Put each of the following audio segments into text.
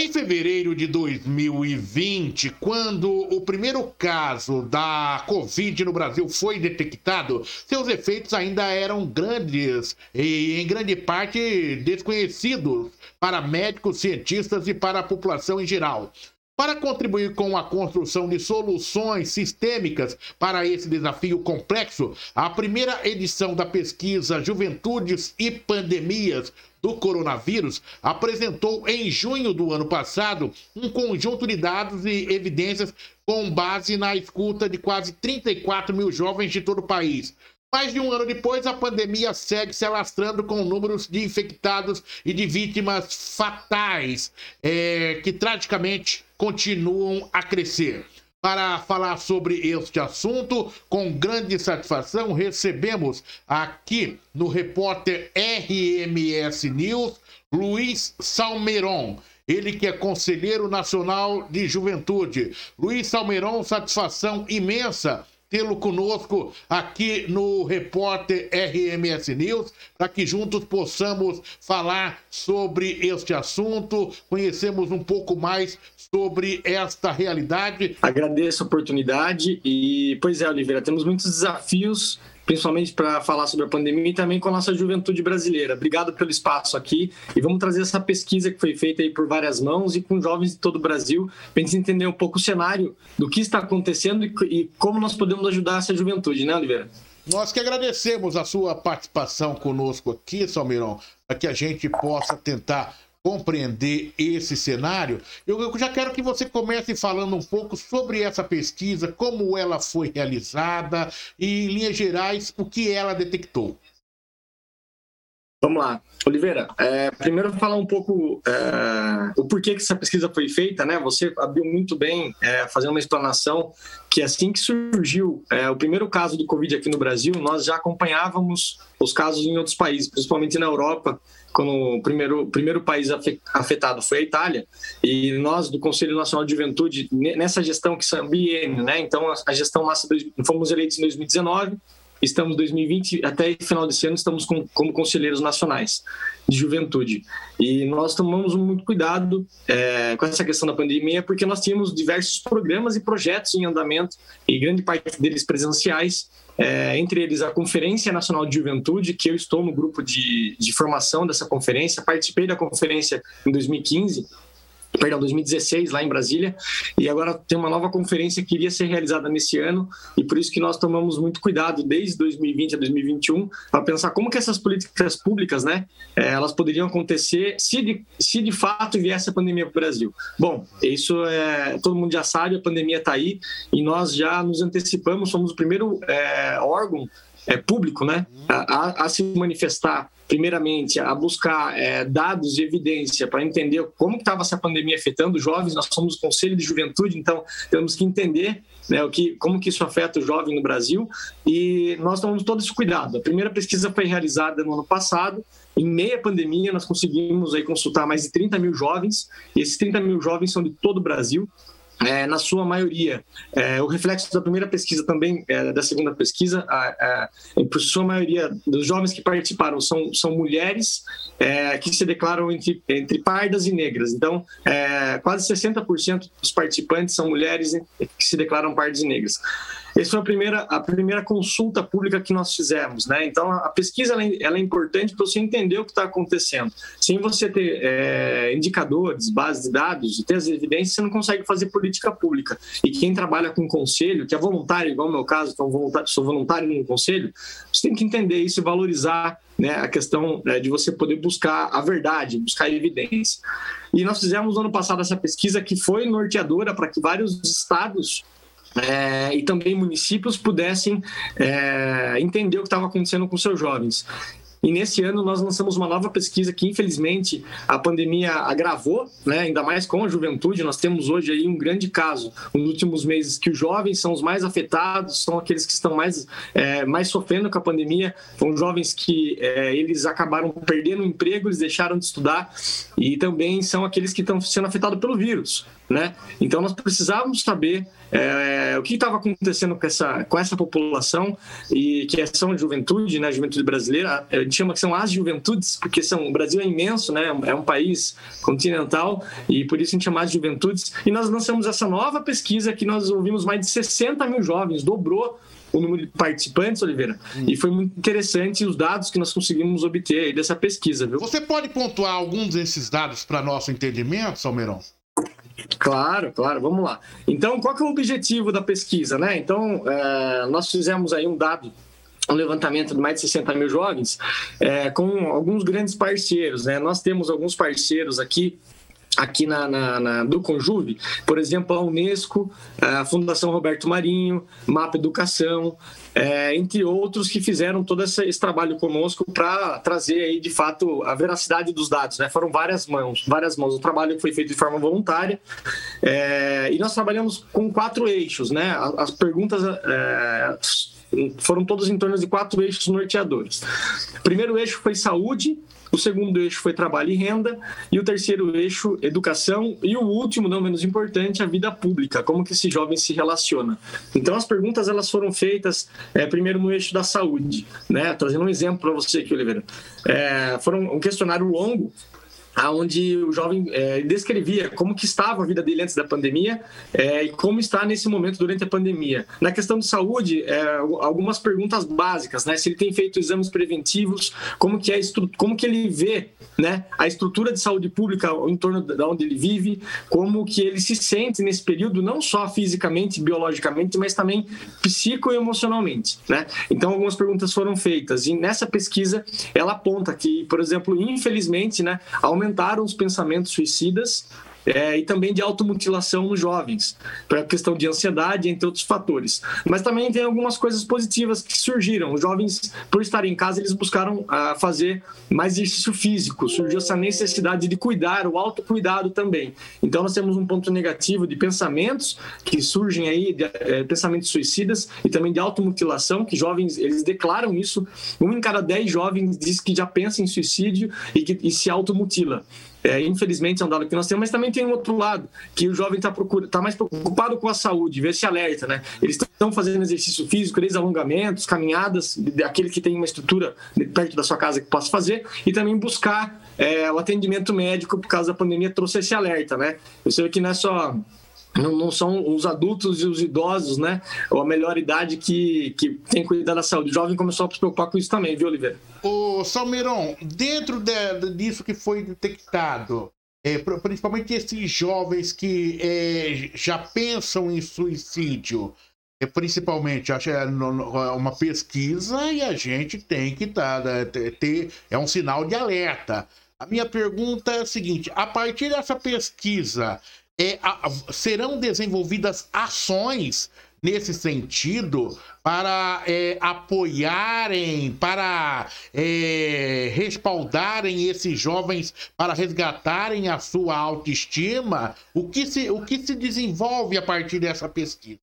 Em fevereiro de 2020, quando o primeiro caso da Covid no Brasil foi detectado, seus efeitos ainda eram grandes e, em grande parte, desconhecidos para médicos, cientistas e para a população em geral. Para contribuir com a construção de soluções sistêmicas para esse desafio complexo, a primeira edição da pesquisa Juventudes e Pandemias do coronavírus apresentou em junho do ano passado um conjunto de dados e evidências com base na escuta de quase 34 mil jovens de todo o país. Mais de um ano depois, a pandemia segue se alastrando com números de infectados e de vítimas fatais, é, que tragicamente continuam a crescer. Para falar sobre este assunto, com grande satisfação, recebemos aqui no repórter RMS News, Luiz Salmeron. Ele que é Conselheiro Nacional de Juventude. Luiz Salmeron, satisfação imensa tê-lo conosco aqui no Repórter RMS News, para que juntos possamos falar sobre este assunto, conhecemos um pouco mais sobre esta realidade. Agradeço a oportunidade e, pois é, Oliveira, temos muitos desafios principalmente para falar sobre a pandemia e também com a nossa juventude brasileira. Obrigado pelo espaço aqui e vamos trazer essa pesquisa que foi feita aí por várias mãos e com jovens de todo o Brasil, para a gente entender um pouco o cenário do que está acontecendo e, e como nós podemos ajudar essa juventude, né, Oliveira? Nós que agradecemos a sua participação conosco aqui, Salmirão, para que a gente possa tentar compreender esse cenário, eu, já quero que você comece falando um pouco sobre essa pesquisa, como ela foi realizada e, em linhas gerais, o que ela detectou. Vamos lá. Oliveira, é, primeiro falar um pouco é, o porquê que essa pesquisa foi feita, né? Você abriu muito bem é, fazendo uma explanação que assim que surgiu é, o primeiro caso do Covid aqui no Brasil, nós já acompanhávamos os casos em outros países, principalmente na Europa, quando o primeiro, primeiro país afetado foi a Itália, e nós do Conselho Nacional de Juventude, nessa gestão que são biênio, né? Então a gestão nossa, fomos eleitos em 2019, estamos em 2020, até final desse ano, estamos com, como conselheiros nacionais de juventude. E nós tomamos muito cuidado é, com essa questão da pandemia, porque nós tínhamos diversos programas e projetos em andamento, e grande parte deles presenciais, é, entre eles a Conferência Nacional de Juventude, que eu estou no grupo de, de formação dessa conferência, participei da conferência em 2015 perdão, 2016, lá em Brasília, e agora tem uma nova conferência que iria ser realizada nesse ano, e por isso que nós tomamos muito cuidado desde 2020 a 2021 para pensar como que essas políticas públicas, né, eh, elas poderiam acontecer se de, se de fato viesse a pandemia para o Brasil. Bom, isso é todo mundo já sabe, a pandemia está aí, e nós já nos antecipamos, somos o primeiro é, órgão é, público, né, a, a, se manifestar primeiramente, a buscar é, dados e evidência para entender como estava essa pandemia afetando os jovens. Nós somos o Conselho de Juventude, então temos que entender né, o que, como que isso afeta o jovem no Brasil. E nós tomamos todo esse cuidado. A primeira pesquisa foi realizada no ano passado, em meia pandemia, nós conseguimos aí consultar mais de 30 mil jovens, e esses 30 mil jovens são de todo o Brasil é, na sua maioria. É, o reflexo da primeira pesquisa também, é, da segunda pesquisa, a, a, por sua maioria dos jovens que participaram são, são mulheres é, que se declaram entre, entre pardas e negras. Então, é, quase 60% dos participantes são mulheres que se declaram pardas e negras. Essa foi a primeira, a primeira consulta pública que nós fizemos. Né? Então, a pesquisa ela, é, ela é importante para você entender o que está acontecendo. Sem você ter é, indicadores, bases de dados, ter as evidências, você não consegue fazer política pública. E quem trabalha com conselho, que é voluntário, igual no meu caso, então voluntário, sou voluntário no conselho, você tem que entender isso e valorizar né, a questão é, de você poder buscar a verdade, buscar evidência. E nós fizemos no ano passado essa pesquisa que foi norteadora para que vários estados é, e também municípios pudessem é, entender o que estava acontecendo com seus jovens. E nesse ano nós lançamos uma nova pesquisa que, infelizmente, a pandemia agravou, né? ainda mais com a juventude. Nós temos hoje aí um grande caso nos últimos meses que os jovens são os mais afetados, são aqueles que estão mais, é, mais sofrendo com a pandemia. São jovens que é, eles acabaram perdendo o emprego, eles deixaram de estudar e também são aqueles que estão sendo afetados pelo vírus. Né? Então nós precisávamos saber é, o que estava acontecendo com essa, com essa população e que são juventude, né? Juventude brasileira, a gente chama que são as juventudes, porque são, o Brasil é imenso, né? É um país continental e por isso a gente chama as juventudes. E nós lançamos essa nova pesquisa que nós ouvimos mais de 60 mil jovens, dobrou o número de participantes, Oliveira. Hum. E foi muito interessante os dados que nós conseguimos obter dessa pesquisa, viu? Você pode pontuar alguns desses dados para nosso entendimento, Salmeirão? Claro, claro, vamos lá. Então, qual que é o objetivo da pesquisa, né? Então, é, nós fizemos aí um dado um levantamento de mais de 60 mil jovens é, com alguns grandes parceiros. Né? Nós temos alguns parceiros aqui aqui na, na, na, do Conjuve, por exemplo, a Unesco, a Fundação Roberto Marinho, Mapa Educação, é, entre outros que fizeram todo esse, esse trabalho conosco para trazer aí de fato a veracidade dos dados, né? Foram várias mãos, várias mãos. O trabalho foi feito de forma voluntária é, e nós trabalhamos com quatro eixos, né? As perguntas é, foram todas em torno de quatro eixos norteadores. O primeiro eixo foi saúde, o segundo eixo foi trabalho e renda, e o terceiro eixo, educação, e o último, não menos importante, a vida pública, como que esse jovem se relaciona. Então, as perguntas elas foram feitas é, primeiro no eixo da saúde, né? Trazendo um exemplo para você aqui, Oliveira. É, foram um questionário longo onde o jovem é, descrevia como que estava a vida dele antes da pandemia é, e como está nesse momento durante a pandemia. Na questão de saúde, é, algumas perguntas básicas, né? Se ele tem feito exames preventivos, como que é como que ele vê, né, a estrutura de saúde pública em torno de onde ele vive, como que ele se sente nesse período, não só fisicamente, biologicamente, mas também psicoemocionalmente, né? Então algumas perguntas foram feitas e nessa pesquisa ela aponta que, por exemplo, infelizmente, né, aumenta aumentaram os pensamentos suicidas é, e também de automutilação nos jovens, para questão de ansiedade, entre outros fatores. Mas também tem algumas coisas positivas que surgiram. Os jovens, por estarem em casa, eles buscaram ah, fazer mais exercício físico, surgiu essa necessidade de cuidar, o autocuidado também. Então, nós temos um ponto negativo de pensamentos que surgem aí, de, é, pensamentos suicidas e também de automutilação, que jovens, eles declaram isso. Um em cada dez jovens diz que já pensa em suicídio e, que, e se automutila. É, infelizmente é um dado que nós temos, mas também tem um outro lado, que o jovem está tá mais preocupado com a saúde, ver se alerta, né? Eles estão fazendo exercício físico, desde alongamentos, caminhadas, aquele que tem uma estrutura perto da sua casa que possa fazer, e também buscar é, o atendimento médico por causa da pandemia trouxe esse alerta, né? Eu sei que não é só não, não, são os adultos e os idosos, né? Ou a melhor idade que, que tem cuidar da saúde. O jovem começou a se preocupar com isso também, viu, Oliveira? Ô, Salmeirão, dentro de, disso que foi detectado, é, principalmente esses jovens que é, já pensam em suicídio, é, principalmente, acho é uma pesquisa e a gente tem que tá, né, ter, é um sinal de alerta. A minha pergunta é a seguinte: a partir dessa pesquisa, é, a, serão desenvolvidas ações nesse sentido para é, apoiarem, para é, respaldarem esses jovens, para resgatarem a sua autoestima? O que se, o que se desenvolve a partir dessa pesquisa?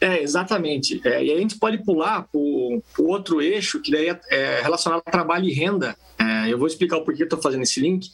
É, exatamente. É, e a gente pode pular para o outro eixo, que daí é, é relacionado a trabalho e renda. É, eu vou explicar o porquê estou fazendo esse link.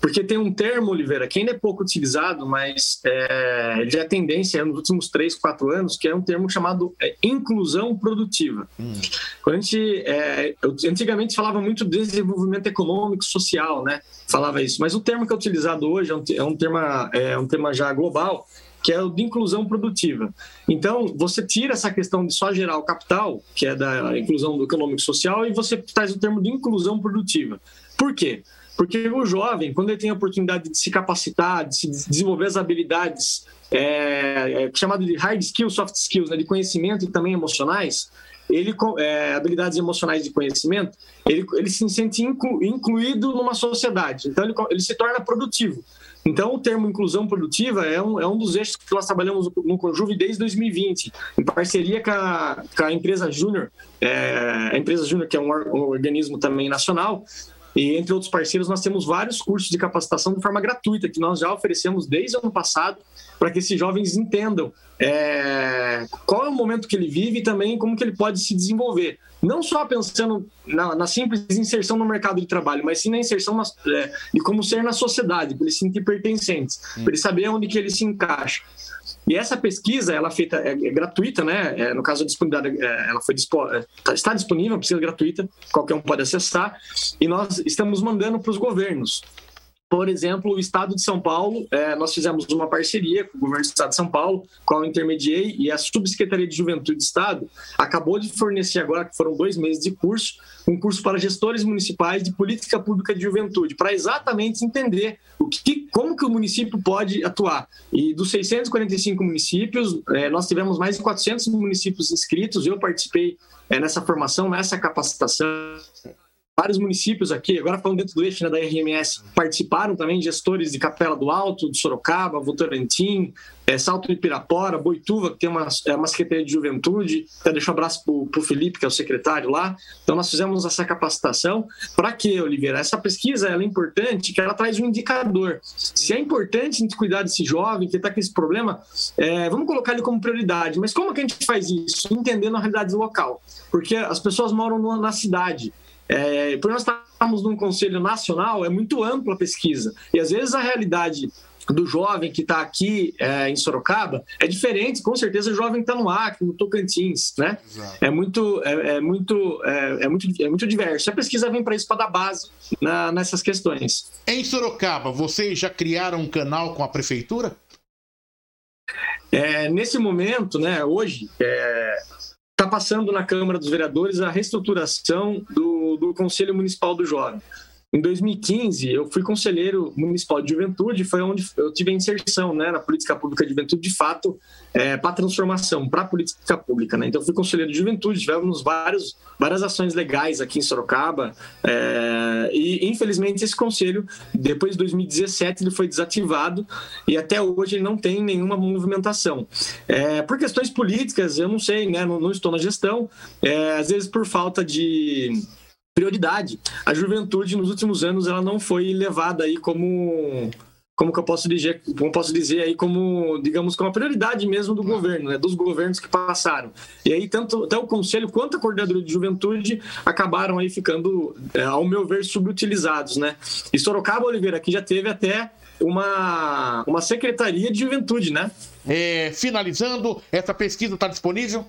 Porque tem um termo, Oliveira, que ainda é pouco utilizado, mas é, já é tendência nos últimos três, quatro anos, que é um termo chamado é, inclusão produtiva. Hum. Quando a gente, é, antigamente falava muito de desenvolvimento econômico social, né? Falava isso, mas o termo que é utilizado hoje é um, é um, tema, é um tema já global, que é o de inclusão produtiva. Então, você tira essa questão de só gerar o capital, que é da inclusão do econômico social, e você traz o termo de inclusão produtiva. Por quê? Porque o jovem, quando ele tem a oportunidade de se capacitar, de se desenvolver as habilidades é, é, chamado de hard skills, soft skills, né, de conhecimento e também emocionais, ele é, habilidades emocionais de conhecimento, ele, ele se sente inclu, incluído numa sociedade. Então ele, ele se torna produtivo. Então, o termo inclusão produtiva é um, é um dos eixos que nós trabalhamos no Conjuve desde 2020, em parceria com a, com a empresa Júnior, é, a empresa Júnior, que é um, um organismo também nacional, E entre outros parceiros, nós temos vários cursos de capacitação de forma gratuita que nós já oferecemos desde o ano passado para que esses jovens entendam é, qual é o momento que ele vive e também como que ele pode se desenvolver. Não só pensando na, na simples inserção no mercado de trabalho, mas sim na inserção na, é, de como ser na sociedade, para ele se sentir pertencentes, para ele saber onde que ele se encaixa. E essa pesquisa, ela é feita é, é gratuita, né? É, no caso da disponibilidade, é, ela foi é, tá, está disponível, pesquisa gratuita, qualquer um pode acessar. E nós estamos mandando para os governos. Por exemplo, o Estado de São Paulo, é, nós fizemos uma parceria com o governo do Estado de São Paulo, com a Intermediei e a Subsecretaria de Juventude do Estado acabou de fornecer agora, que foram dois meses de curso, um curso para gestores municipais de política pública de juventude, para exatamente entender o que, como que o município pode atuar. E dos 645 municípios, é, nós tivemos mais de 400 municípios inscritos, eu participei é, nessa formação, nessa capacitação vários municípios aqui, agora falando dentro do eixo né, da RMS, participaram também gestores de Capela do Alto, de Sorocaba, Votorantim, é, Salto de Pirapora, Boituva, que tem uma, é, uma Secretaria de Juventude, até deixo um abraço para o Felipe, que é o secretário lá. Então, nós fizemos essa capacitação. Para quê, Oliveira? Essa pesquisa ela é importante, que ela traz um indicador. Se é importante a gente cuidar desse jovem que está com esse problema, é, vamos colocar ele como prioridade. Mas como que a gente faz isso? Entendendo a realidade local. Porque as pessoas moram na cidade. É, por nós estarmos num conselho nacional, é muito ampla a pesquisa. E às vezes a realidade do jovem que está aqui é, em Sorocaba é diferente, com certeza, o jovem que está no Acre, no Tocantins, né? É muito, é, é muito, é, é, muito, é muito diverso. A pesquisa vem para isso, para dar base na, nessas questões. Em Sorocaba, vocês já criaram um canal com a prefeitura? É, nesse momento, né, hoje, é, está passando na Câmara dos Vereadores a reestruturação do, do Conselho Municipal do Jovem. Em 2015, eu fui conselheiro municipal de juventude, foi onde eu tive a inserção né, na política pública de juventude, de fato, é, para transformação, para a política pública. Né? Então, eu fui conselheiro de juventude, tivemos vários, várias ações legais aqui em Sorocaba, é, e infelizmente esse conselho, depois de 2017, ele foi desativado e até hoje ele não tem nenhuma movimentação. É, por questões políticas, eu não sei, né, não, não estou na gestão, é, às vezes por falta de prioridade. A juventude nos últimos anos ela não foi levada aí como como que eu posso dizer, como posso dizer aí como, digamos, como a prioridade mesmo do governo, né, dos governos que passaram. E aí tanto até o conselho quanto a coordenadoria de juventude acabaram aí ficando, é, ao meu ver, subutilizados, né? E Sorocaba Oliveira aqui já teve até uma uma secretaria de juventude, né? É, finalizando, essa pesquisa está disponível?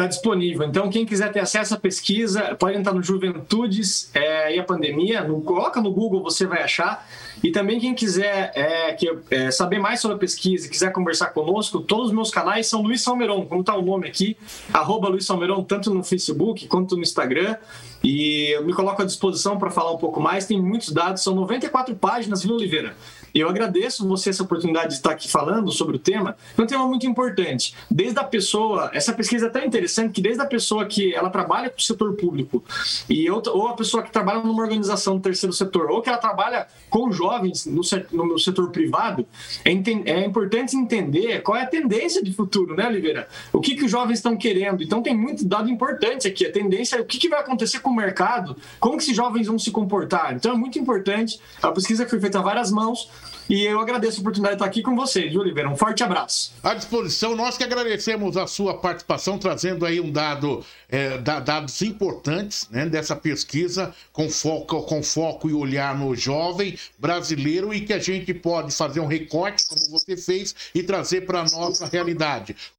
Está disponível. Então, quem quiser ter acesso à pesquisa, pode entrar no Juventudes é, e a Pandemia. No, coloca no Google, você vai achar. E também quem quiser é, que, é, saber mais sobre a pesquisa e quiser conversar conosco, todos os meus canais são Luiz Salmeron, como está o nome aqui, arroba Luiz Salmeron, tanto no Facebook quanto no Instagram. E eu me coloco à disposição para falar um pouco mais. Tem muitos dados, são 94 páginas, viu, Oliveira? Eu agradeço você essa oportunidade de estar aqui falando sobre o tema. É um tema muito importante. Desde a pessoa, essa pesquisa é tão interessante que desde a pessoa que ela trabalha com o setor público e ou a pessoa que trabalha numa organização do terceiro setor ou que ela trabalha com jovens no, no setor privado, é, é, importante entender qual é a tendência de futuro, né, Oliveira? O que, que os jovens estão querendo. Então tem muito dado importante aqui. A tendência é o que, que vai acontecer com o mercado, como que esses jovens vão se comportar. Então é muito importante. A pesquisa foi feita a várias mãos e eu agradeço a oportunidade de estar aqui com vocês, Oliveira. Um forte abraço. À disposição, nós que agradecemos a sua participação, trazendo aí um dado, é, dados importantes né, dessa pesquisa, com foco, com foco e olhar no jovem brasileiro e que a gente pode fazer um recorte, como você fez, e trazer para a nossa realidade.